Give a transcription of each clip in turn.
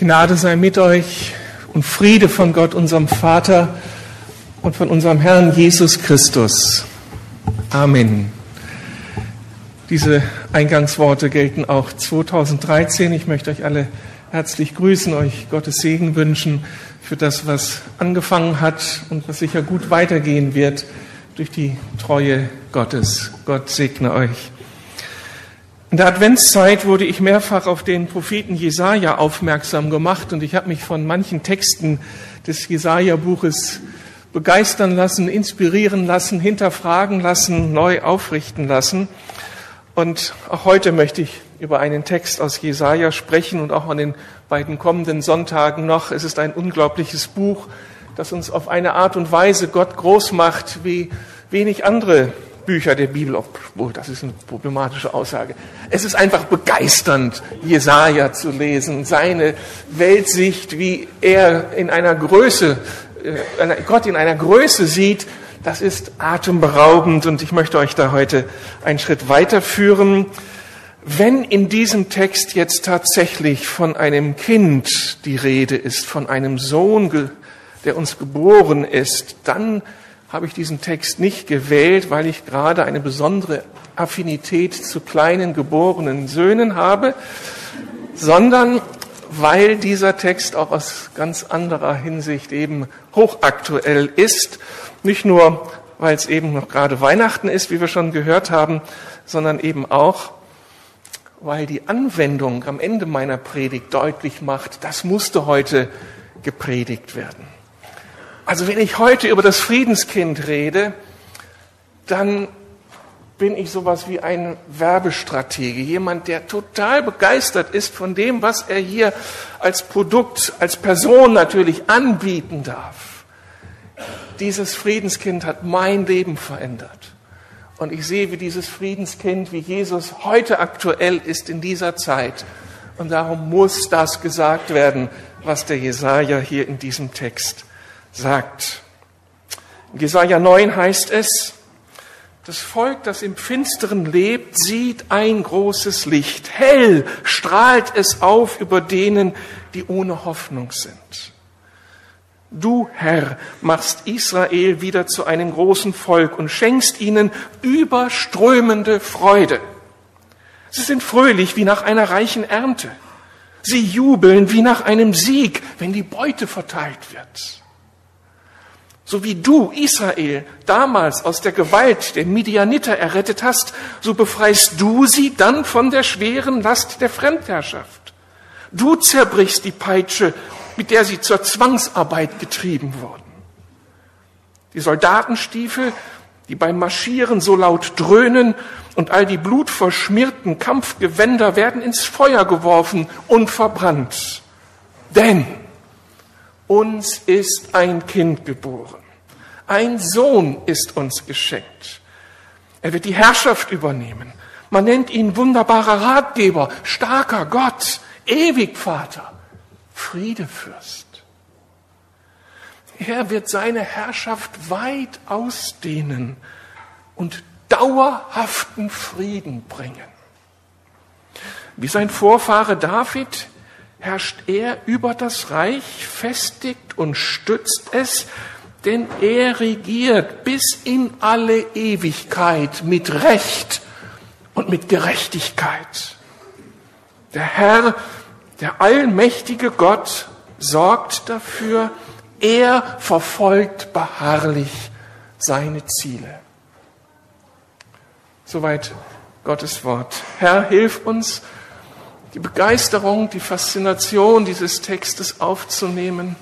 Gnade sei mit euch und Friede von Gott, unserem Vater und von unserem Herrn Jesus Christus. Amen. Diese Eingangsworte gelten auch 2013. Ich möchte euch alle herzlich grüßen, euch Gottes Segen wünschen für das, was angefangen hat und was sicher gut weitergehen wird durch die Treue Gottes. Gott segne euch. In der Adventszeit wurde ich mehrfach auf den Propheten Jesaja aufmerksam gemacht und ich habe mich von manchen Texten des Jesaja-Buches begeistern lassen, inspirieren lassen, hinterfragen lassen, neu aufrichten lassen. Und auch heute möchte ich über einen Text aus Jesaja sprechen und auch an den beiden kommenden Sonntagen noch. Es ist ein unglaubliches Buch, das uns auf eine Art und Weise Gott groß macht, wie wenig andere Bücher der Bibel, obwohl das ist eine problematische Aussage. Es ist einfach begeisternd, Jesaja zu lesen, seine Weltsicht, wie er in einer Größe, äh, Gott in einer Größe sieht, das ist atemberaubend und ich möchte euch da heute einen Schritt weiterführen. Wenn in diesem Text jetzt tatsächlich von einem Kind die Rede ist, von einem Sohn, der uns geboren ist, dann habe ich diesen Text nicht gewählt, weil ich gerade eine besondere Affinität zu kleinen geborenen Söhnen habe, sondern weil dieser Text auch aus ganz anderer Hinsicht eben hochaktuell ist. Nicht nur, weil es eben noch gerade Weihnachten ist, wie wir schon gehört haben, sondern eben auch, weil die Anwendung am Ende meiner Predigt deutlich macht, das musste heute gepredigt werden. Also wenn ich heute über das Friedenskind rede, dann bin ich sowas wie ein Werbestratege, jemand, der total begeistert ist von dem, was er hier als Produkt, als Person natürlich anbieten darf. Dieses Friedenskind hat mein Leben verändert. Und ich sehe, wie dieses Friedenskind, wie Jesus heute aktuell ist in dieser Zeit. Und darum muss das gesagt werden, was der Jesaja hier in diesem Text sagt. In Jesaja 9 heißt es, das Volk, das im Finsteren lebt, sieht ein großes Licht. Hell strahlt es auf über denen, die ohne Hoffnung sind. Du, Herr, machst Israel wieder zu einem großen Volk und schenkst ihnen überströmende Freude. Sie sind fröhlich wie nach einer reichen Ernte. Sie jubeln wie nach einem Sieg, wenn die Beute verteilt wird. So wie du, Israel, damals aus der Gewalt der Midianiter errettet hast, so befreist du sie dann von der schweren Last der Fremdherrschaft. Du zerbrichst die Peitsche, mit der sie zur Zwangsarbeit getrieben wurden. Die Soldatenstiefel, die beim Marschieren so laut dröhnen und all die blutverschmierten Kampfgewänder werden ins Feuer geworfen und verbrannt. Denn uns ist ein Kind geboren. Ein Sohn ist uns geschenkt. Er wird die Herrschaft übernehmen. Man nennt ihn wunderbarer Ratgeber, starker Gott, ewig Vater, Friedefürst. Er wird seine Herrschaft weit ausdehnen und dauerhaften Frieden bringen. Wie sein Vorfahre David herrscht er über das Reich, festigt und stützt es, denn er regiert bis in alle Ewigkeit mit Recht und mit Gerechtigkeit. Der Herr, der allmächtige Gott, sorgt dafür, er verfolgt beharrlich seine Ziele. Soweit Gottes Wort. Herr, hilf uns, die Begeisterung, die Faszination dieses Textes aufzunehmen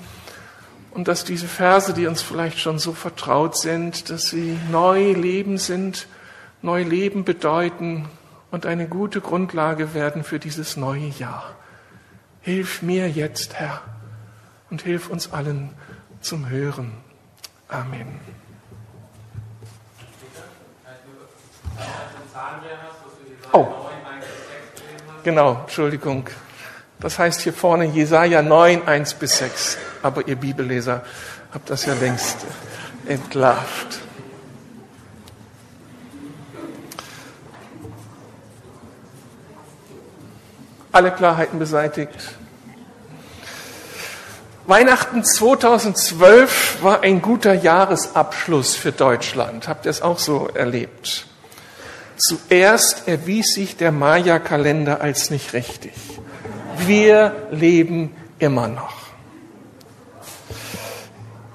und dass diese Verse, die uns vielleicht schon so vertraut sind, dass sie neu Leben sind, neu Leben bedeuten und eine gute Grundlage werden für dieses neue Jahr. Hilf mir jetzt, Herr, und hilf uns allen zum Hören. Amen. Oh. Genau, Entschuldigung. Das heißt hier vorne Jesaja 9, 1 bis 6. Aber ihr Bibelleser habt das ja längst entlarvt. Alle Klarheiten beseitigt. Weihnachten 2012 war ein guter Jahresabschluss für Deutschland. Habt ihr es auch so erlebt? Zuerst erwies sich der Maya-Kalender als nicht richtig. Wir leben immer noch.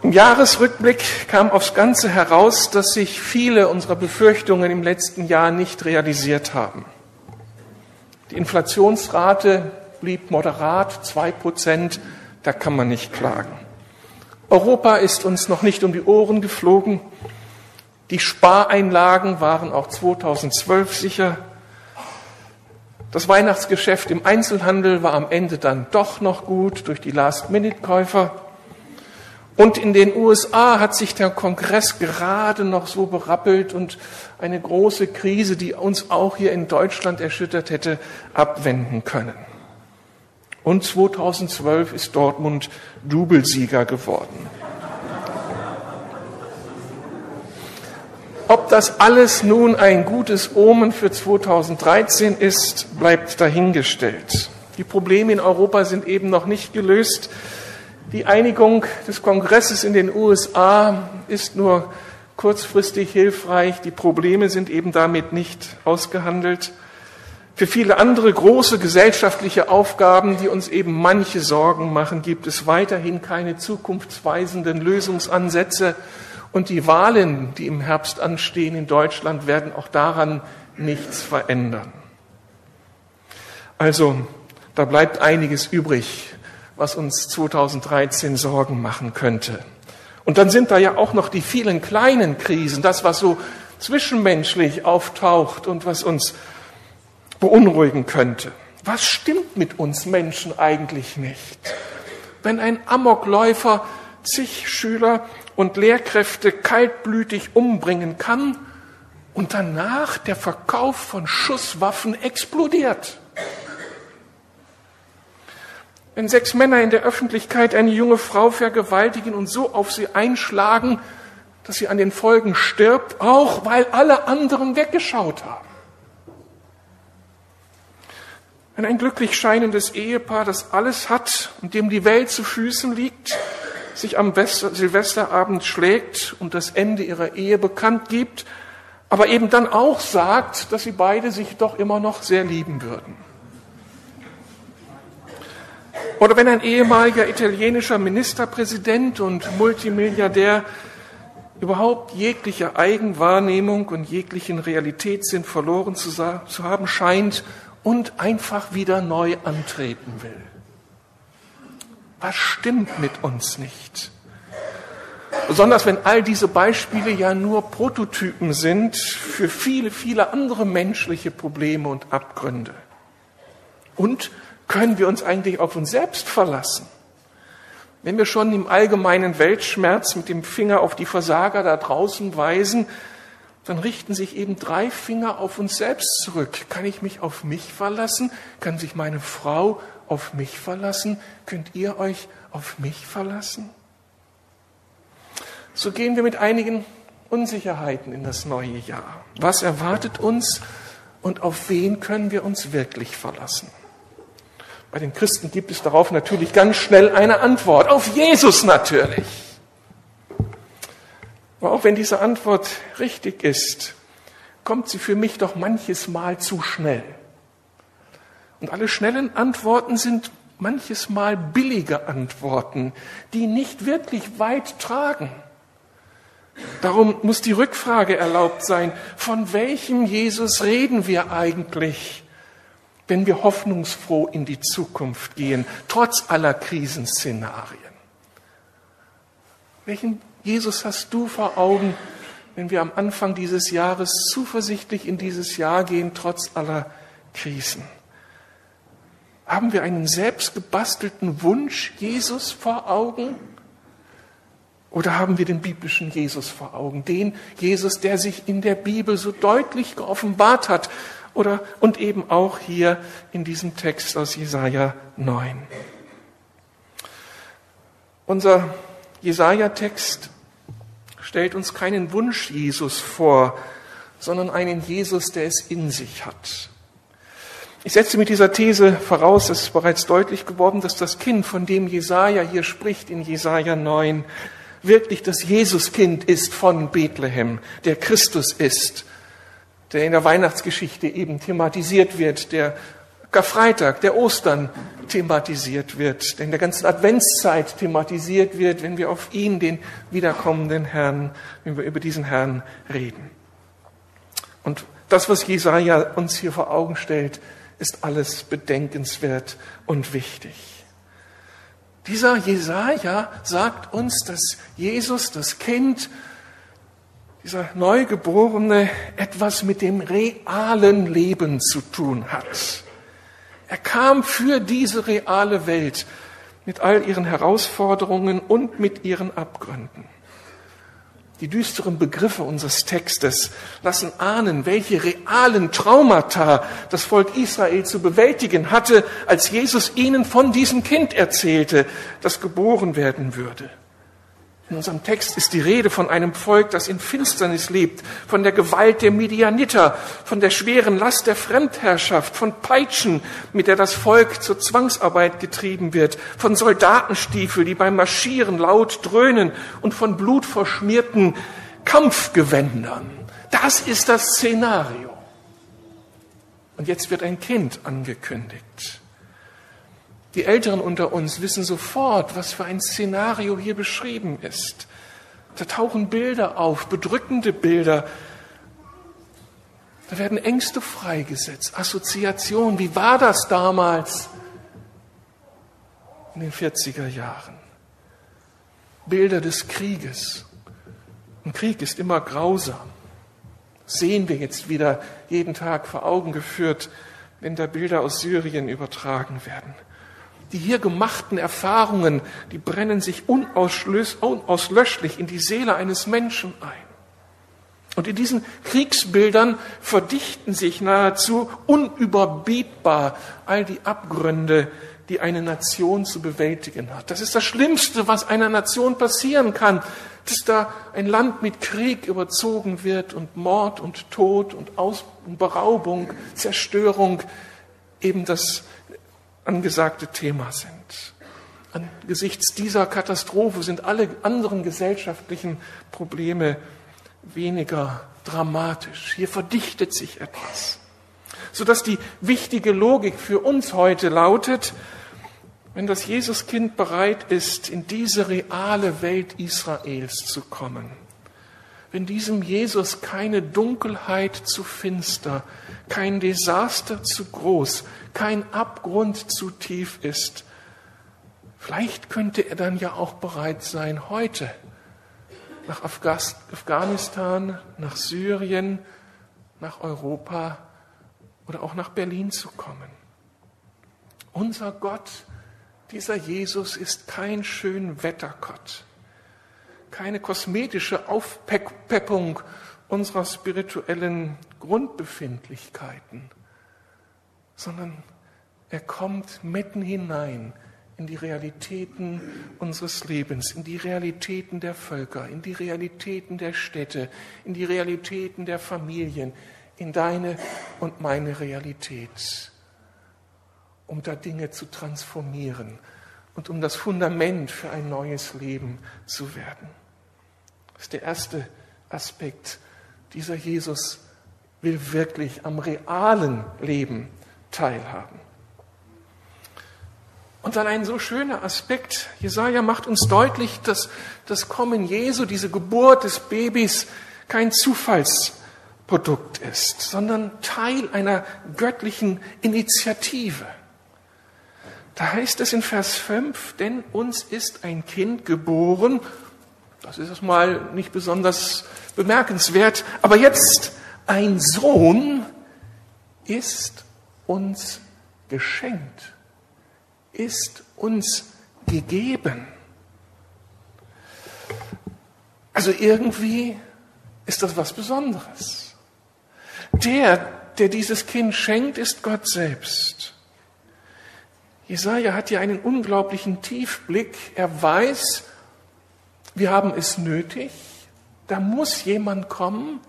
Im Jahresrückblick kam aufs Ganze heraus, dass sich viele unserer Befürchtungen im letzten Jahr nicht realisiert haben. Die Inflationsrate blieb moderat, zwei Prozent da kann man nicht klagen. Europa ist uns noch nicht um die Ohren geflogen. Die Spareinlagen waren auch 2012 sicher. Das Weihnachtsgeschäft im Einzelhandel war am Ende dann doch noch gut durch die Last-Minute-Käufer. Und in den USA hat sich der Kongress gerade noch so berappelt und eine große Krise, die uns auch hier in Deutschland erschüttert hätte, abwenden können. Und 2012 ist Dortmund Doublesieger geworden. Ob das alles nun ein gutes Omen für 2013 ist, bleibt dahingestellt. Die Probleme in Europa sind eben noch nicht gelöst. Die Einigung des Kongresses in den USA ist nur kurzfristig hilfreich. Die Probleme sind eben damit nicht ausgehandelt. Für viele andere große gesellschaftliche Aufgaben, die uns eben manche Sorgen machen, gibt es weiterhin keine zukunftsweisenden Lösungsansätze. Und die Wahlen, die im Herbst anstehen in Deutschland, werden auch daran nichts verändern. Also, da bleibt einiges übrig, was uns 2013 Sorgen machen könnte. Und dann sind da ja auch noch die vielen kleinen Krisen, das, was so zwischenmenschlich auftaucht und was uns beunruhigen könnte. Was stimmt mit uns Menschen eigentlich nicht? Wenn ein Amokläufer zig Schüler und Lehrkräfte kaltblütig umbringen kann und danach der Verkauf von Schusswaffen explodiert. Wenn sechs Männer in der Öffentlichkeit eine junge Frau vergewaltigen und so auf sie einschlagen, dass sie an den Folgen stirbt, auch weil alle anderen weggeschaut haben. Wenn ein glücklich scheinendes Ehepaar, das alles hat und dem die Welt zu Füßen liegt, sich am Silvesterabend schlägt und das Ende ihrer Ehe bekannt gibt, aber eben dann auch sagt, dass sie beide sich doch immer noch sehr lieben würden. Oder wenn ein ehemaliger italienischer Ministerpräsident und Multimilliardär überhaupt jegliche Eigenwahrnehmung und jeglichen Realitätssinn verloren zu haben scheint und einfach wieder neu antreten will. Was stimmt mit uns nicht? Besonders wenn all diese Beispiele ja nur Prototypen sind für viele, viele andere menschliche Probleme und Abgründe. Und können wir uns eigentlich auf uns selbst verlassen? Wenn wir schon im allgemeinen Weltschmerz mit dem Finger auf die Versager da draußen weisen, dann richten sich eben drei Finger auf uns selbst zurück. Kann ich mich auf mich verlassen? Kann sich meine Frau auf mich verlassen? Könnt ihr euch auf mich verlassen? So gehen wir mit einigen Unsicherheiten in das neue Jahr. Was erwartet uns und auf wen können wir uns wirklich verlassen? Bei den Christen gibt es darauf natürlich ganz schnell eine Antwort. Auf Jesus natürlich. Aber auch wenn diese Antwort richtig ist, kommt sie für mich doch manches Mal zu schnell. Und alle schnellen Antworten sind manches Mal billige Antworten, die nicht wirklich weit tragen. Darum muss die Rückfrage erlaubt sein, von welchem Jesus reden wir eigentlich, wenn wir hoffnungsfroh in die Zukunft gehen, trotz aller Krisenszenarien? Welchen Jesus hast du vor Augen, wenn wir am Anfang dieses Jahres zuversichtlich in dieses Jahr gehen, trotz aller Krisen? Haben wir einen selbstgebastelten Wunsch Jesus vor Augen? Oder haben wir den biblischen Jesus vor Augen? Den Jesus, der sich in der Bibel so deutlich geoffenbart hat. Oder, und eben auch hier in diesem Text aus Jesaja 9. Unser Jesaja-Text stellt uns keinen Wunsch Jesus vor, sondern einen Jesus, der es in sich hat. Ich setze mit dieser These voraus, es ist bereits deutlich geworden, dass das Kind, von dem Jesaja hier spricht in Jesaja 9, wirklich das Jesuskind ist von Bethlehem, der Christus ist, der in der Weihnachtsgeschichte eben thematisiert wird, der Karfreitag, der Ostern thematisiert wird, der in der ganzen Adventszeit thematisiert wird, wenn wir auf ihn, den wiederkommenden Herrn, wenn wir über diesen Herrn reden. Und das, was Jesaja uns hier vor Augen stellt, ist alles bedenkenswert und wichtig. Dieser Jesaja sagt uns, dass Jesus, das Kind, dieser Neugeborene, etwas mit dem realen Leben zu tun hat. Er kam für diese reale Welt mit all ihren Herausforderungen und mit ihren Abgründen. Die düsteren Begriffe unseres Textes lassen ahnen, welche realen Traumata das Volk Israel zu bewältigen hatte, als Jesus ihnen von diesem Kind erzählte, das geboren werden würde. In unserem Text ist die Rede von einem Volk, das in Finsternis lebt, von der Gewalt der Midianiter, von der schweren Last der Fremdherrschaft, von Peitschen, mit der das Volk zur Zwangsarbeit getrieben wird, von Soldatenstiefel, die beim Marschieren laut dröhnen und von blutverschmierten Kampfgewändern. Das ist das Szenario. Und jetzt wird ein Kind angekündigt. Die Älteren unter uns wissen sofort, was für ein Szenario hier beschrieben ist. Da tauchen Bilder auf, bedrückende Bilder. Da werden Ängste freigesetzt, Assoziationen. Wie war das damals in den 40er Jahren? Bilder des Krieges. Ein Krieg ist immer grausam. sehen wir jetzt wieder jeden Tag vor Augen geführt, wenn da Bilder aus Syrien übertragen werden. Die hier gemachten Erfahrungen, die brennen sich unauslöschlich in die Seele eines Menschen ein. Und in diesen Kriegsbildern verdichten sich nahezu unüberbietbar all die Abgründe, die eine Nation zu bewältigen hat. Das ist das Schlimmste, was einer Nation passieren kann, dass da ein Land mit Krieg überzogen wird und Mord und Tod und, Aus Beraubung, Zerstörung eben das angesagte Thema sind. Angesichts dieser Katastrophe sind alle anderen gesellschaftlichen Probleme weniger dramatisch. Hier verdichtet sich etwas. Sodass die wichtige Logik für uns heute lautet, wenn das Jesuskind bereit ist, in diese reale Welt Israels zu kommen, wenn diesem Jesus keine Dunkelheit zu finster, kein Desaster zu groß, kein Abgrund zu tief ist, vielleicht könnte er dann ja auch bereit sein, heute nach Afghanistan, nach Syrien, nach Europa oder auch nach Berlin zu kommen. Unser Gott, dieser Jesus ist kein Schönwettergott keine kosmetische Aufpeppung unserer spirituellen Grundbefindlichkeiten, sondern er kommt mitten hinein in die Realitäten unseres Lebens, in die Realitäten der Völker, in die Realitäten der Städte, in die Realitäten der Familien, in deine und meine Realität, um da Dinge zu transformieren und um das Fundament für ein neues Leben zu werden. Das ist der erste Aspekt. Dieser Jesus will wirklich am realen Leben teilhaben. Und dann ein so schöner Aspekt. Jesaja macht uns deutlich, dass das Kommen Jesu, diese Geburt des Babys, kein Zufallsprodukt ist, sondern Teil einer göttlichen Initiative. Da heißt es in Vers 5, denn uns ist ein Kind geboren das ist erstmal nicht besonders bemerkenswert. Aber jetzt ein Sohn ist uns geschenkt, ist uns gegeben. Also irgendwie ist das was Besonderes. Der, der dieses Kind schenkt, ist Gott selbst. Jesaja hat hier einen unglaublichen Tiefblick. Er weiß, wir haben es nötig. Da muss jemand kommen.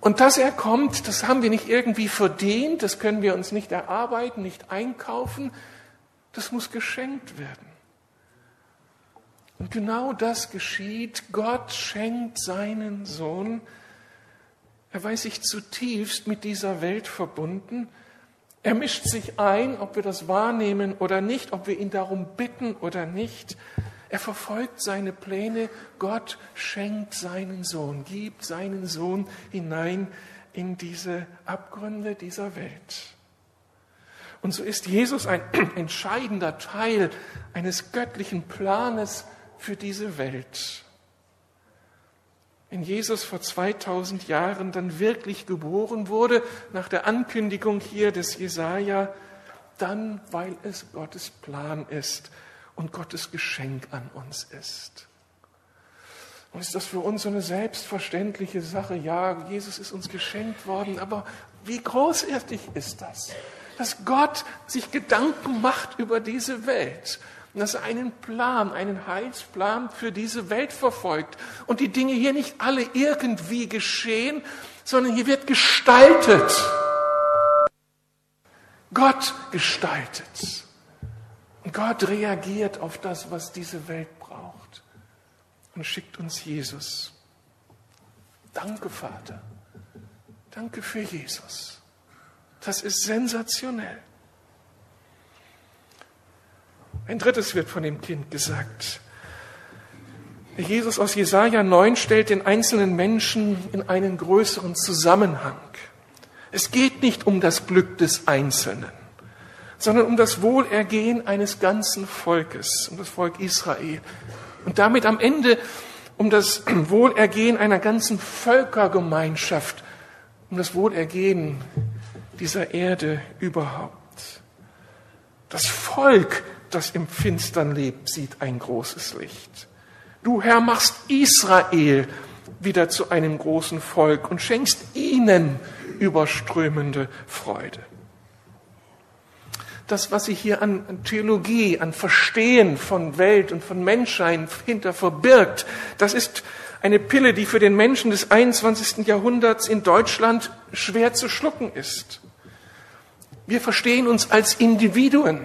Und dass er kommt, das haben wir nicht irgendwie verdient, das können wir uns nicht erarbeiten, nicht einkaufen, das muss geschenkt werden. Und genau das geschieht. Gott schenkt seinen Sohn. Er weiß sich zutiefst mit dieser Welt verbunden. Er mischt sich ein, ob wir das wahrnehmen oder nicht, ob wir ihn darum bitten oder nicht. Er verfolgt seine Pläne. Gott schenkt seinen Sohn, gibt seinen Sohn hinein in diese Abgründe dieser Welt. Und so ist Jesus ein entscheidender Teil eines göttlichen Planes für diese Welt. Wenn Jesus vor 2000 Jahren dann wirklich geboren wurde, nach der Ankündigung hier des Jesaja, dann, weil es Gottes Plan ist und Gottes Geschenk an uns ist. Und ist das für uns so eine selbstverständliche Sache? Ja, Jesus ist uns geschenkt worden, aber wie großartig ist das? Dass Gott sich Gedanken macht über diese Welt und dass er einen Plan, einen Heilsplan für diese Welt verfolgt. Und die Dinge hier nicht alle irgendwie geschehen, sondern hier wird gestaltet. Gott gestaltet. Und Gott reagiert auf das, was diese Welt braucht und schickt uns Jesus. Danke, Vater. Danke für Jesus. Das ist sensationell. Ein drittes wird von dem Kind gesagt. Jesus aus Jesaja 9 stellt den einzelnen Menschen in einen größeren Zusammenhang. Es geht nicht um das Glück des Einzelnen, sondern um das Wohlergehen eines ganzen Volkes, um das Volk Israel. Und damit am Ende um das Wohlergehen einer ganzen Völkergemeinschaft, um das Wohlergehen dieser Erde überhaupt. Das Volk das im Finstern lebt, sieht ein großes Licht. Du Herr machst Israel wieder zu einem großen Volk und schenkst ihnen überströmende Freude. Das, was sich hier an Theologie, an Verstehen von Welt und von Menschsein hinter verbirgt, das ist eine Pille, die für den Menschen des 21. Jahrhunderts in Deutschland schwer zu schlucken ist. Wir verstehen uns als Individuen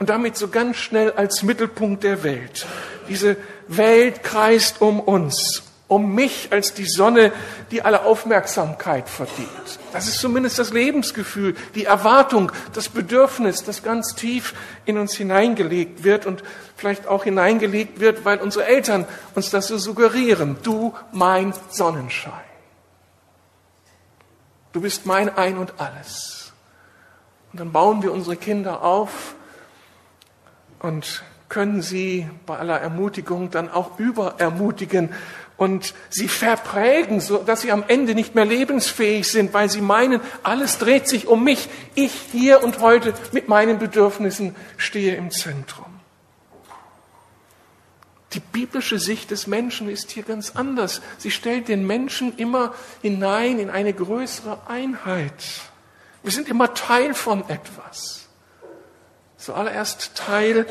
und damit so ganz schnell als Mittelpunkt der Welt. Diese Welt kreist um uns, um mich als die Sonne, die alle Aufmerksamkeit verdient. Das ist zumindest das Lebensgefühl, die Erwartung, das Bedürfnis, das ganz tief in uns hineingelegt wird und vielleicht auch hineingelegt wird, weil unsere Eltern uns das so suggerieren. Du mein Sonnenschein. Du bist mein Ein und alles. Und dann bauen wir unsere Kinder auf und können sie bei aller Ermutigung dann auch überermutigen und sie verprägen, so dass sie am Ende nicht mehr lebensfähig sind, weil sie meinen, alles dreht sich um mich. Ich hier und heute mit meinen Bedürfnissen stehe im Zentrum. Die biblische Sicht des Menschen ist hier ganz anders. Sie stellt den Menschen immer hinein in eine größere Einheit. Wir sind immer Teil von etwas. Zuallererst Teil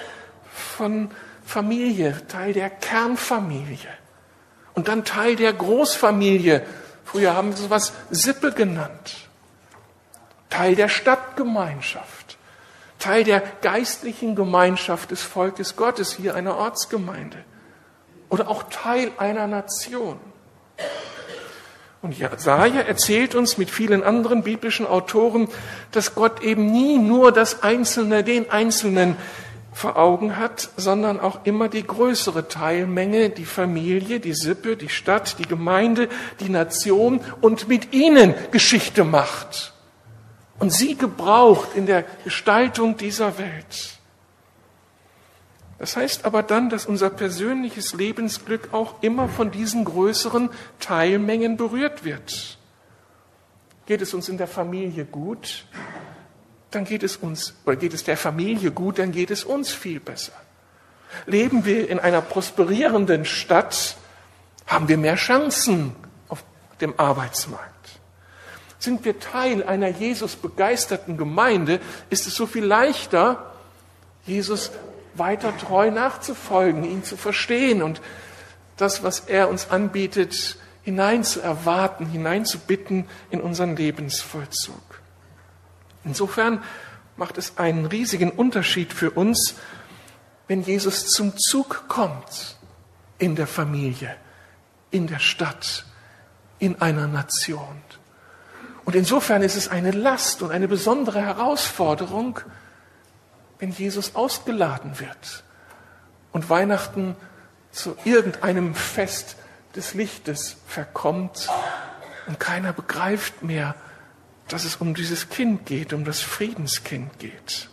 von Familie, Teil der Kernfamilie und dann Teil der Großfamilie. Früher haben wir sowas Sippe genannt. Teil der Stadtgemeinschaft, Teil der geistlichen Gemeinschaft des Volkes Gottes, hier einer Ortsgemeinde oder auch Teil einer Nation. Und Jesaja erzählt uns mit vielen anderen biblischen Autoren, dass Gott eben nie nur das Einzelne, den Einzelnen vor Augen hat, sondern auch immer die größere Teilmenge, die Familie, die Sippe, die Stadt, die Gemeinde, die Nation und mit ihnen Geschichte macht und sie gebraucht in der Gestaltung dieser Welt. Das heißt aber dann, dass unser persönliches Lebensglück auch immer von diesen größeren Teilmengen berührt wird. Geht es uns in der Familie gut, dann geht es uns, oder geht es der Familie gut, dann geht es uns viel besser. Leben wir in einer prosperierenden Stadt, haben wir mehr Chancen auf dem Arbeitsmarkt. Sind wir Teil einer Jesus begeisterten Gemeinde, ist es so viel leichter, Jesus weiter treu nachzufolgen, ihn zu verstehen und das, was er uns anbietet, hinein zu erwarten, hinein zu bitten in unseren Lebensvollzug. Insofern macht es einen riesigen Unterschied für uns, wenn Jesus zum Zug kommt in der Familie, in der Stadt, in einer Nation. Und insofern ist es eine Last und eine besondere Herausforderung, wenn Jesus ausgeladen wird und Weihnachten zu irgendeinem Fest des Lichtes verkommt und keiner begreift mehr, dass es um dieses Kind geht, um das Friedenskind geht.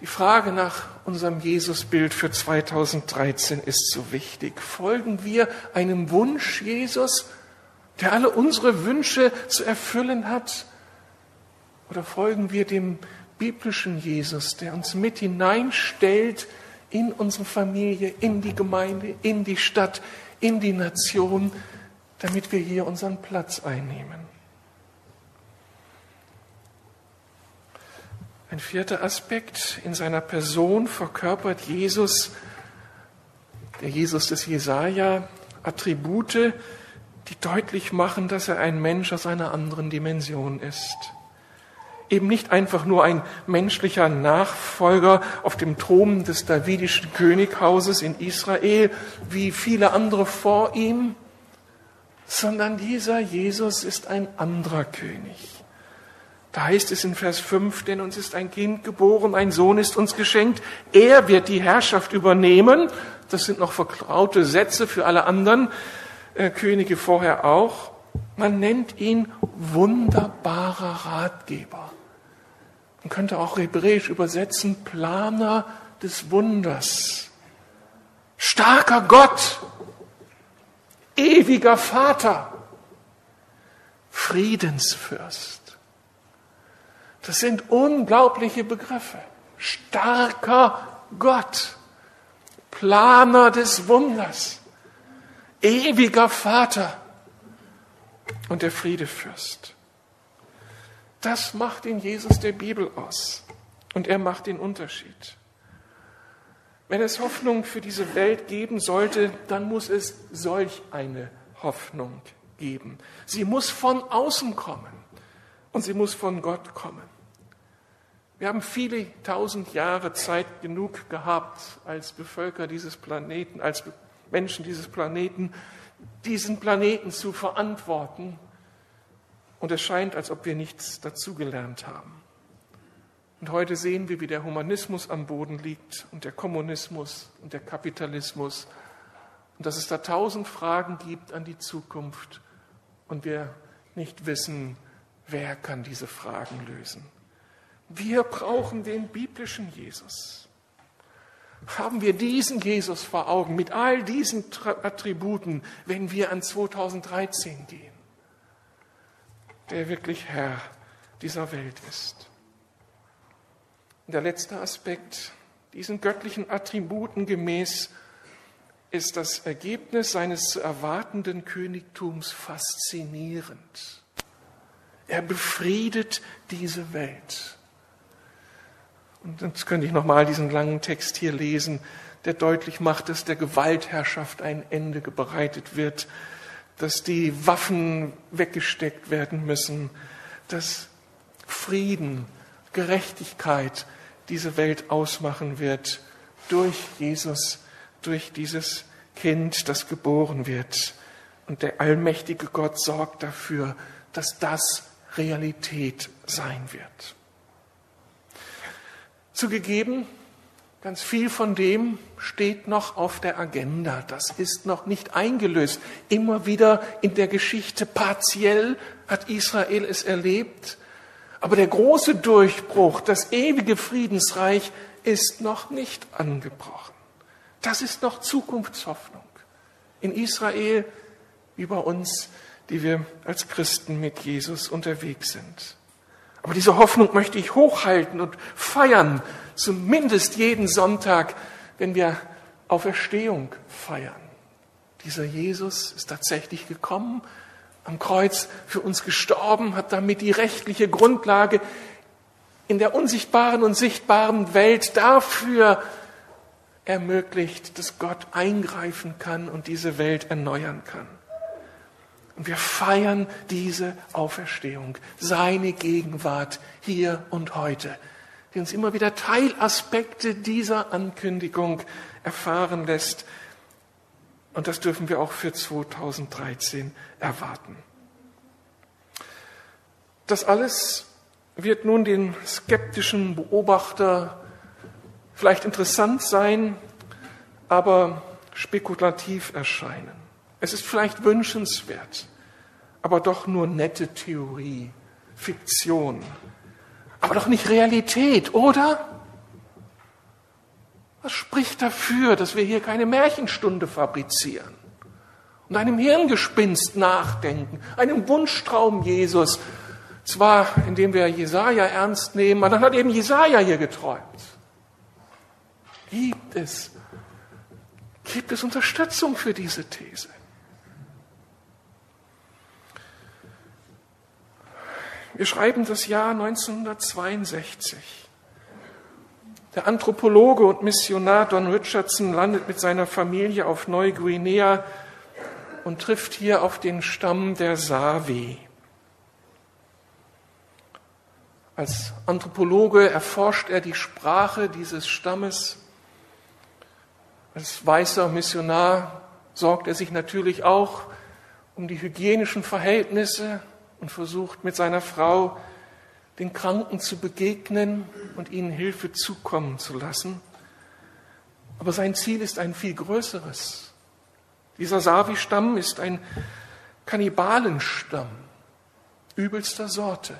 Die Frage nach unserem Jesusbild für 2013 ist so wichtig. Folgen wir einem Wunsch Jesus, der alle unsere Wünsche zu erfüllen hat? Oder folgen wir dem biblischen Jesus, der uns mit hineinstellt in unsere Familie, in die Gemeinde, in die Stadt, in die Nation, damit wir hier unseren Platz einnehmen? Ein vierter Aspekt, in seiner Person verkörpert Jesus, der Jesus des Jesaja, Attribute, die deutlich machen, dass er ein Mensch aus einer anderen Dimension ist. Eben nicht einfach nur ein menschlicher Nachfolger auf dem Thron des davidischen Könighauses in Israel, wie viele andere vor ihm, sondern dieser Jesus ist ein anderer König. Da heißt es in Vers 5, denn uns ist ein Kind geboren, ein Sohn ist uns geschenkt, er wird die Herrschaft übernehmen. Das sind noch vertraute Sätze für alle anderen äh, Könige vorher auch. Man nennt ihn wunderbarer Ratgeber. Man könnte auch hebräisch übersetzen, Planer des Wunders. Starker Gott, ewiger Vater, Friedensfürst. Das sind unglaubliche Begriffe. Starker Gott, Planer des Wunders, ewiger Vater und der Friedefürst. Das macht in Jesus der Bibel aus und er macht den Unterschied. Wenn es Hoffnung für diese Welt geben sollte, dann muss es solch eine Hoffnung geben. Sie muss von außen kommen und sie muss von Gott kommen. Wir haben viele tausend Jahre Zeit genug gehabt, als Bevölker dieses Planeten, als Menschen dieses Planeten, diesen Planeten zu verantworten. Und es scheint, als ob wir nichts dazugelernt haben. Und heute sehen wir, wie der Humanismus am Boden liegt und der Kommunismus und der Kapitalismus. Und dass es da tausend Fragen gibt an die Zukunft und wir nicht wissen, wer kann diese Fragen lösen. Wir brauchen den biblischen Jesus. Haben wir diesen Jesus vor Augen mit all diesen Attributen, wenn wir an 2013 gehen, der wirklich Herr dieser Welt ist. Und der letzte Aspekt, diesen göttlichen Attributen gemäß, ist das Ergebnis seines zu erwartenden Königtums faszinierend. Er befriedet diese Welt. Und jetzt könnte ich nochmal diesen langen Text hier lesen, der deutlich macht, dass der Gewaltherrschaft ein Ende bereitet wird, dass die Waffen weggesteckt werden müssen, dass Frieden, Gerechtigkeit diese Welt ausmachen wird durch Jesus, durch dieses Kind, das geboren wird. Und der allmächtige Gott sorgt dafür, dass das Realität sein wird. Zugegeben, ganz viel von dem steht noch auf der Agenda. Das ist noch nicht eingelöst. Immer wieder in der Geschichte partiell hat Israel es erlebt. Aber der große Durchbruch, das ewige Friedensreich ist noch nicht angebrochen. Das ist noch Zukunftshoffnung. In Israel wie bei uns, die wir als Christen mit Jesus unterwegs sind. Aber diese Hoffnung möchte ich hochhalten und feiern, zumindest jeden Sonntag, wenn wir Auferstehung feiern. Dieser Jesus ist tatsächlich gekommen, am Kreuz für uns gestorben, hat damit die rechtliche Grundlage in der unsichtbaren und sichtbaren Welt dafür ermöglicht, dass Gott eingreifen kann und diese Welt erneuern kann. Und wir feiern diese Auferstehung, seine Gegenwart hier und heute, die uns immer wieder Teilaspekte dieser Ankündigung erfahren lässt. Und das dürfen wir auch für 2013 erwarten. Das alles wird nun den skeptischen Beobachter vielleicht interessant sein, aber spekulativ erscheinen. Es ist vielleicht wünschenswert, aber doch nur nette Theorie, Fiktion, aber doch nicht Realität, oder? Was spricht dafür, dass wir hier keine Märchenstunde fabrizieren und einem Hirngespinst nachdenken, einem Wunschtraum Jesus, zwar indem wir Jesaja ernst nehmen, aber dann hat eben Jesaja hier geträumt. Gibt es, gibt es Unterstützung für diese These? Wir schreiben das Jahr 1962. Der Anthropologe und Missionar Don Richardson landet mit seiner Familie auf Neuguinea und trifft hier auf den Stamm der Savi. Als Anthropologe erforscht er die Sprache dieses Stammes. Als weißer Missionar sorgt er sich natürlich auch um die hygienischen Verhältnisse und versucht mit seiner Frau den Kranken zu begegnen und ihnen Hilfe zukommen zu lassen. Aber sein Ziel ist ein viel größeres. Dieser Savi-Stamm ist ein Kannibalenstamm übelster Sorte,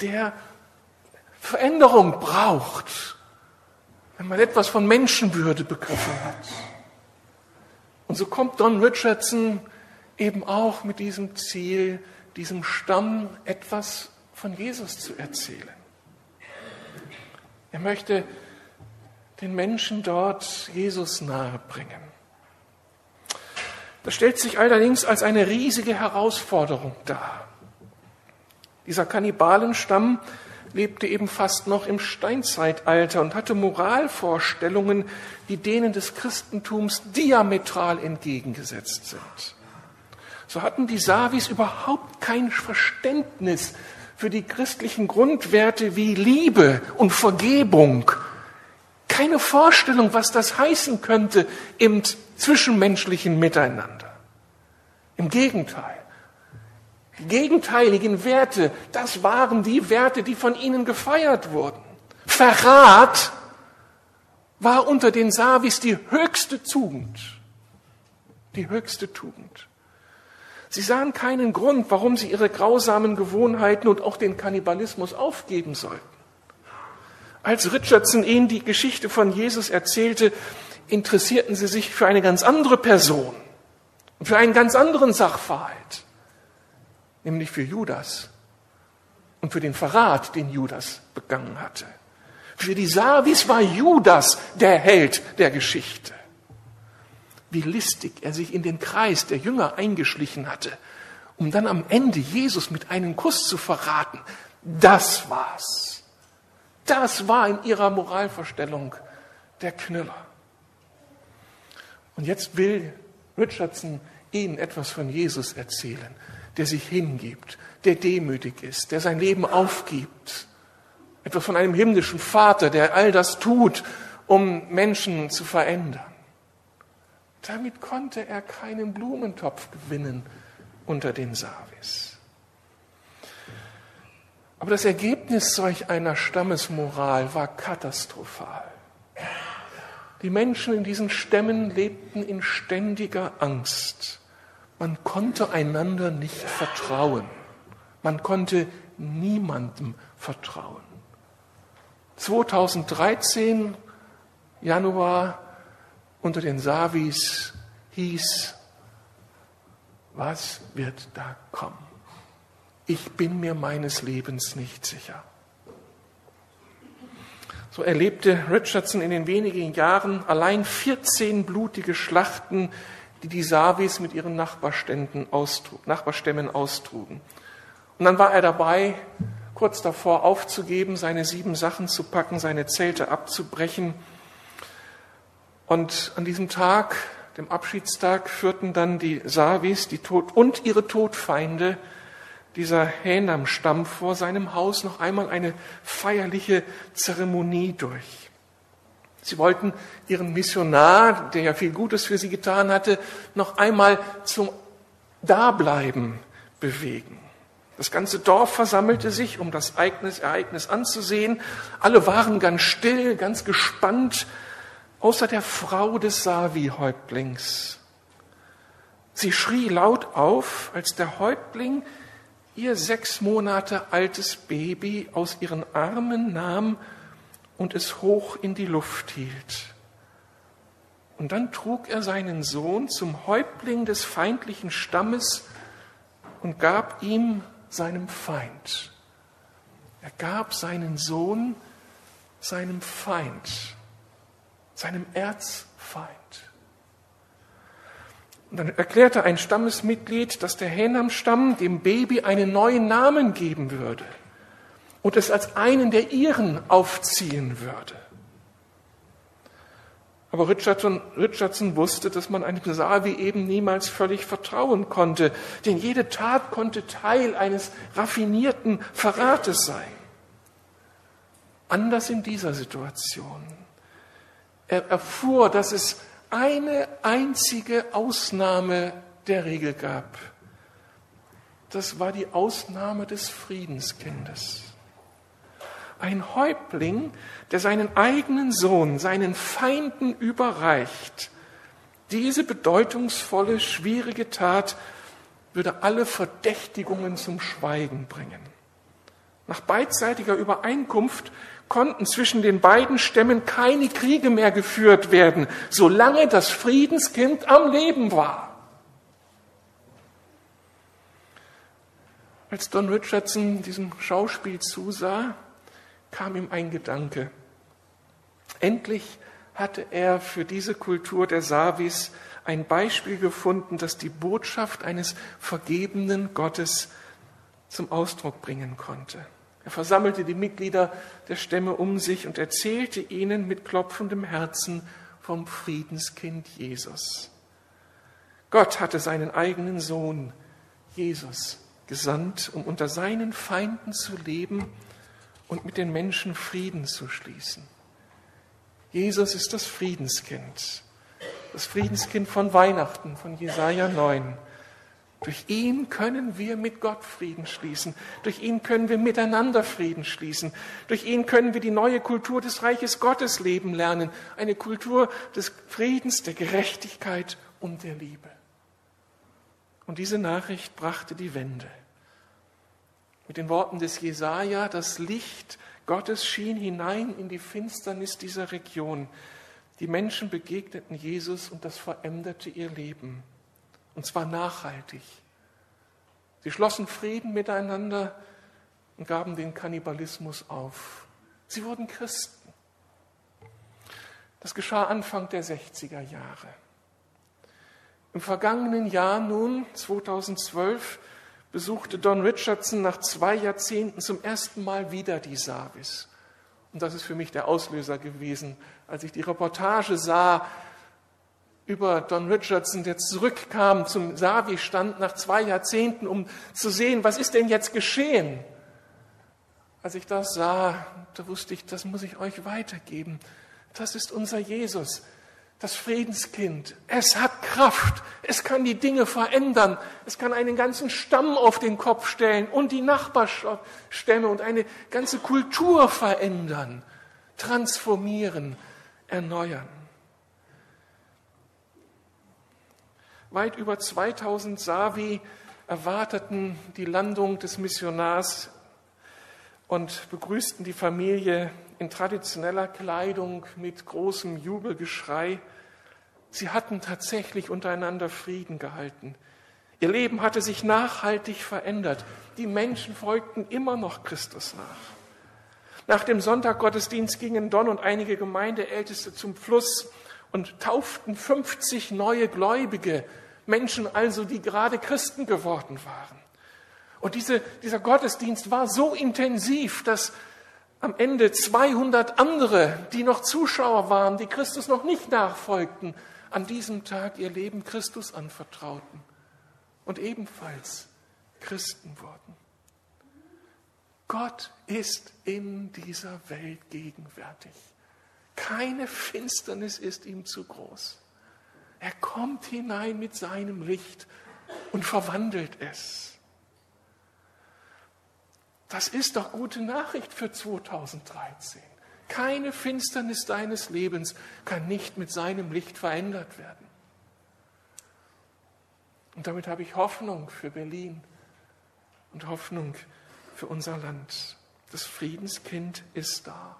der Veränderung braucht, wenn man etwas von Menschenwürde begriffen hat. Und so kommt Don Richardson eben auch mit diesem Ziel, diesem Stamm etwas von Jesus zu erzählen. Er möchte den Menschen dort Jesus nahebringen. Das stellt sich allerdings als eine riesige Herausforderung dar. Dieser Kannibalenstamm lebte eben fast noch im Steinzeitalter und hatte Moralvorstellungen, die denen des Christentums diametral entgegengesetzt sind so hatten die Savis überhaupt kein Verständnis für die christlichen Grundwerte wie Liebe und Vergebung. Keine Vorstellung, was das heißen könnte im zwischenmenschlichen Miteinander. Im Gegenteil. Die gegenteiligen Werte, das waren die Werte, die von ihnen gefeiert wurden. Verrat war unter den Savis die höchste Tugend. Die höchste Tugend. Sie sahen keinen Grund, warum sie ihre grausamen Gewohnheiten und auch den Kannibalismus aufgeben sollten. Als Richardson ihnen die Geschichte von Jesus erzählte, interessierten sie sich für eine ganz andere Person und für einen ganz anderen Sachverhalt, nämlich für Judas und für den Verrat, den Judas begangen hatte. Für die Savis war Judas der Held der Geschichte wie listig er sich in den Kreis der Jünger eingeschlichen hatte, um dann am Ende Jesus mit einem Kuss zu verraten. Das war's. Das war in ihrer Moralvorstellung der Knüller. Und jetzt will Richardson ihnen etwas von Jesus erzählen, der sich hingibt, der demütig ist, der sein Leben aufgibt. Etwas von einem himmlischen Vater, der all das tut, um Menschen zu verändern. Damit konnte er keinen Blumentopf gewinnen unter den Savis. Aber das Ergebnis solch einer Stammesmoral war katastrophal. Die Menschen in diesen Stämmen lebten in ständiger Angst. Man konnte einander nicht vertrauen. Man konnte niemandem vertrauen. 2013, Januar, unter den Savis hieß, was wird da kommen? Ich bin mir meines Lebens nicht sicher. So erlebte Richardson in den wenigen Jahren allein 14 blutige Schlachten, die die Savis mit ihren Nachbarstämmen austrugen. Und dann war er dabei, kurz davor aufzugeben, seine sieben Sachen zu packen, seine Zelte abzubrechen Und an diesem Tag, dem Abschiedstag, führten dann die Savis die Tod und ihre Todfeinde dieser Hänam-Stamm vor seinem Haus noch einmal eine feierliche Zeremonie durch. Sie wollten ihren Missionar, der ja viel Gutes für sie getan hatte, noch einmal zum Dableiben bewegen. Das ganze Dorf versammelte sich, um das Ereignis, Ereignis anzusehen. Alle waren ganz still, ganz gespannt, außer der Frau des Savi-Häuptlings. Sie schrie laut auf, als der Häuptling ihr sechs Monate altes Baby aus ihren Armen nahm und es hoch in die Luft hielt. Und dann trug er seinen Sohn zum Häuptling des feindlichen Stammes und gab ihm seinem Feind. Er gab seinen Sohn seinem Feind, seinem Erzfeind. Und dann erklärte ein Stammesmitglied, dass der Henam-Stamm dem Baby einen neuen Namen geben würde und es als einen der ihren aufziehen würde. Aber Richardson, Richardson wusste, dass man einem Savi eben niemals völlig vertrauen konnte, denn jede Tat konnte Teil eines raffinierten Verrates sein. Anders in dieser Situation. Er erfuhr, dass es eine einzige Ausnahme der Regel gab. Das war die Ausnahme des Friedenskindes. Ein Häuptling, der seinen eigenen Sohn seinen Feinden überreicht. Diese bedeutungsvolle, schwierige Tat würde alle Verdächtigungen zum Schweigen bringen. Nach beidseitiger Übereinkunft konnten zwischen den beiden Stämmen keine Kriege mehr geführt werden, solange das Friedenskind am Leben war. Als Don Richardson diesem Schauspiel zusah, kam ihm ein Gedanke. Endlich hatte er für diese Kultur der Savis ein Beispiel gefunden, das die Botschaft eines vergebenen Gottes zum Ausdruck bringen konnte. Er versammelte die Mitglieder der Stämme um sich und erzählte ihnen mit klopfendem Herzen vom Friedenskind Jesus. Gott hatte seinen eigenen Sohn, Jesus, gesandt, um unter seinen Feinden zu leben und mit den Menschen Frieden zu schließen. Jesus ist das Friedenskind, das Friedenskind von Weihnachten, von Jesaja 9. Durch ihn können wir mit Gott Frieden schließen. Durch ihn können wir miteinander Frieden schließen. Durch ihn können wir die neue Kultur des Reiches Gottes leben lernen. Eine Kultur des Friedens, der Gerechtigkeit und der Liebe. Und diese Nachricht brachte die Wende. Mit den Worten des Jesaja, das Licht Gottes schien hinein in die Finsternis dieser Region. Die Menschen begegneten Jesus und das veränderte ihr Leben. Und zwar nachhaltig. Sie schlossen Frieden miteinander und gaben den Kannibalismus auf. Sie wurden Christen. Das geschah Anfang der 60er Jahre. Im vergangenen Jahr nun, 2012, besuchte Don Richardson nach zwei Jahrzehnten zum ersten Mal wieder die Savis. Und das ist für mich der Auslöser gewesen, als ich die Reportage sah über Don Richardson, der zurückkam zum Savi-Stand nach zwei Jahrzehnten, um zu sehen, was ist denn jetzt geschehen. Als ich das sah, da wusste ich, das muss ich euch weitergeben. Das ist unser Jesus das Friedenskind. Es hat Kraft. Es kann die Dinge verändern. Es kann einen ganzen Stamm auf den Kopf stellen und die Nachbarstämme und eine ganze Kultur verändern, transformieren, erneuern. Weit über 2000 Savi erwarteten die Landung des Missionars und begrüßten die Familie in traditioneller Kleidung mit großem Jubelgeschrei. Sie hatten tatsächlich untereinander Frieden gehalten. Ihr Leben hatte sich nachhaltig verändert. Die Menschen folgten immer noch Christus nach. Nach dem Sonntaggottesdienst gingen Don und einige Gemeindeälteste zum Fluss und tauften 50 neue Gläubige, Menschen also, die gerade Christen geworden waren. Und diese, dieser Gottesdienst war so intensiv, dass am Ende 200 andere, die noch Zuschauer waren, die Christus noch nicht nachfolgten, an diesem Tag ihr Leben Christus anvertrauten und ebenfalls Christen wurden. Gott ist in dieser Welt gegenwärtig. Keine Finsternis ist ihm zu groß. Er kommt hinein mit seinem Licht und verwandelt es. Das ist doch gute Nachricht für 2013. Keine Finsternis deines Lebens kann nicht mit seinem Licht verändert werden. Und damit habe ich Hoffnung für Berlin und Hoffnung für unser Land. Das Friedenskind ist da.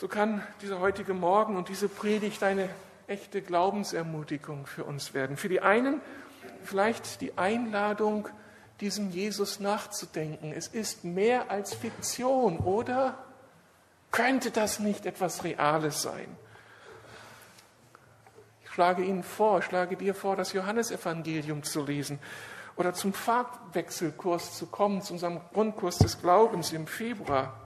So kann dieser heutige Morgen und diese Predigt eine echte Glaubensermutigung für uns werden. Für die einen vielleicht die Einladung, diesem Jesus nachzudenken. Es ist mehr als Fiktion, oder? Könnte das nicht etwas Reales sein? Ich schlage Ihnen vor, ich schlage dir vor, das Johannesevangelium zu lesen oder zum Farbwechselkurs zu kommen, zu unserem Grundkurs des Glaubens im Februar.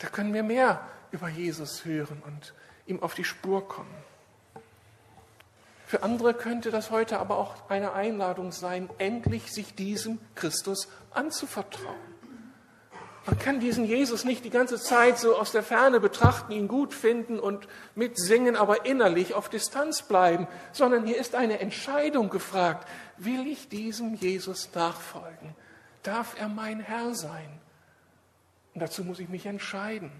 Da können wir mehr über Jesus hören und ihm auf die Spur kommen. Für andere könnte das heute aber auch eine Einladung sein, endlich sich diesem Christus anzuvertrauen. Man kann diesen Jesus nicht die ganze Zeit so aus der Ferne betrachten, ihn gut finden und mitsingen, aber innerlich auf Distanz bleiben, sondern hier ist eine Entscheidung gefragt. Will ich diesem Jesus nachfolgen? Darf er mein Herr sein? Und dazu muss ich mich entscheiden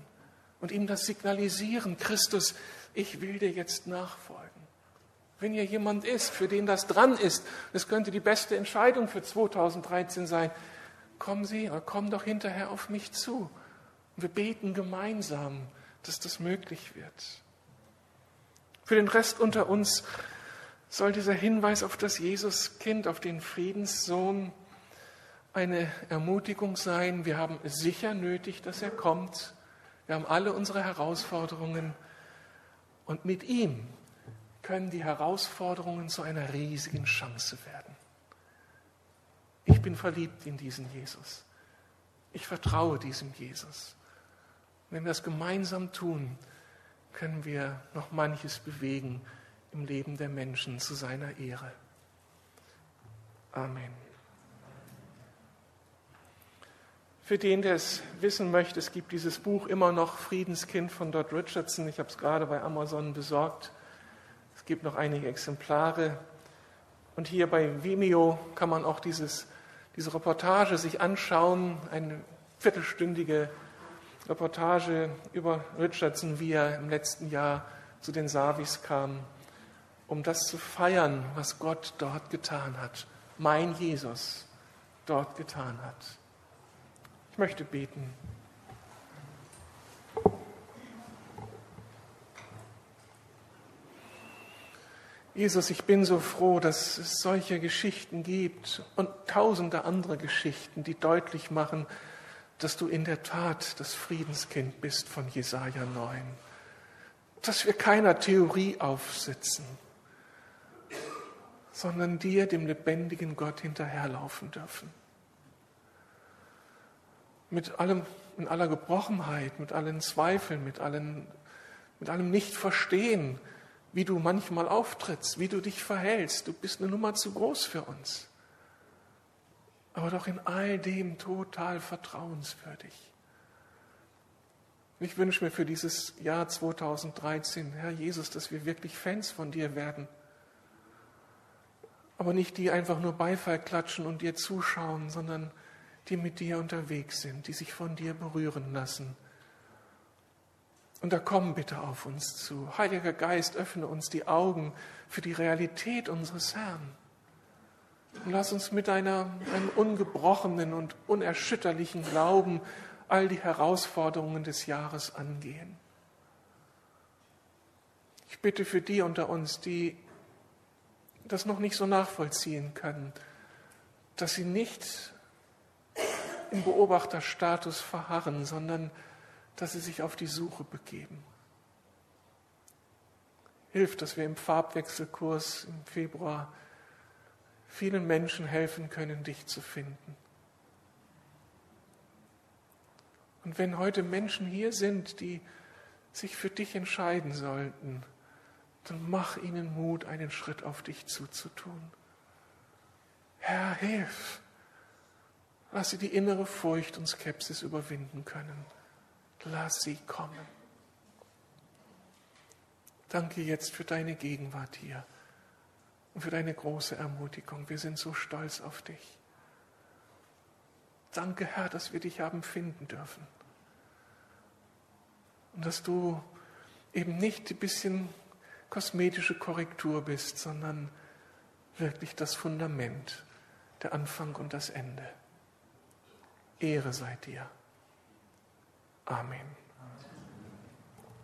und ihm das signalisieren. Christus, ich will dir jetzt nachfolgen. Wenn hier jemand ist, für den das dran ist, das könnte die beste Entscheidung für 2013 sein, kommen Sie oder kommen doch hinterher auf mich zu. Wir beten gemeinsam, dass das möglich wird. Für den Rest unter uns soll dieser Hinweis auf das Jesuskind, auf den Friedenssohn, eine Ermutigung sein. Wir haben sicher nötig, dass er kommt. Wir haben alle unsere Herausforderungen. Und mit ihm können die Herausforderungen zu einer riesigen Chance werden. Ich bin verliebt in diesen Jesus. Ich vertraue diesem Jesus. Wenn wir das gemeinsam tun, können wir noch manches bewegen im Leben der Menschen zu seiner Ehre. Amen. Für den, der es wissen möchte, es gibt dieses Buch immer noch Friedenskind von Dot Richardson. Ich habe es gerade bei Amazon besorgt. Es gibt noch einige Exemplare. Und hier bei Vimeo kann man auch dieses, diese Reportage sich anschauen, eine viertelstündige Reportage über Richardson, wie er im letzten Jahr zu den Savis kam, um das zu feiern, was Gott dort getan hat, mein Jesus dort getan hat. Ich möchte beten. Jesus, ich bin so froh, dass es solche Geschichten gibt und tausende andere Geschichten, die deutlich machen, dass du in der Tat das Friedenskind bist von Jesaja 9. Dass wir keiner Theorie aufsitzen, sondern dir, dem lebendigen Gott, hinterherlaufen dürfen. Mit allem, in aller Gebrochenheit, mit allen Zweifeln, mit, allen, mit allem Nichtverstehen, wie du manchmal auftrittst, wie du dich verhältst. Du bist eine Nummer zu groß für uns. Aber doch in all dem total vertrauenswürdig. Ich wünsche mir für dieses Jahr 2013, Herr Jesus, dass wir wirklich Fans von dir werden. Aber nicht die einfach nur Beifall klatschen und dir zuschauen, sondern die mit dir unterwegs sind, die sich von dir berühren lassen und da komm bitte auf uns zu. Heiliger Geist, öffne uns die Augen für die Realität unseres Herrn. Und lass uns mit einer, einem ungebrochenen und unerschütterlichen Glauben all die Herausforderungen des Jahres angehen. Ich bitte für die unter uns, die das noch nicht so nachvollziehen können, dass sie nicht im Beobachterstatus verharren, sondern dass sie sich auf die Suche begeben. Hilft, dass wir im Farbwechselkurs im Februar vielen Menschen helfen können, dich zu finden. Und wenn heute Menschen hier sind, die sich für dich entscheiden sollten, dann mach ihnen Mut, einen Schritt auf dich zuzutun. Herr, hilf, Lass sie die innere Furcht und Skepsis überwinden können. Lass sie kommen. Danke jetzt für deine Gegenwart hier und für deine große Ermutigung. Wir sind so stolz auf dich. Danke, Herr, dass wir dich haben finden dürfen. Und dass du eben nicht ein bisschen kosmetische Korrektur bist, sondern wirklich das Fundament, der Anfang und das Ende. Ehre sei dir. Amen.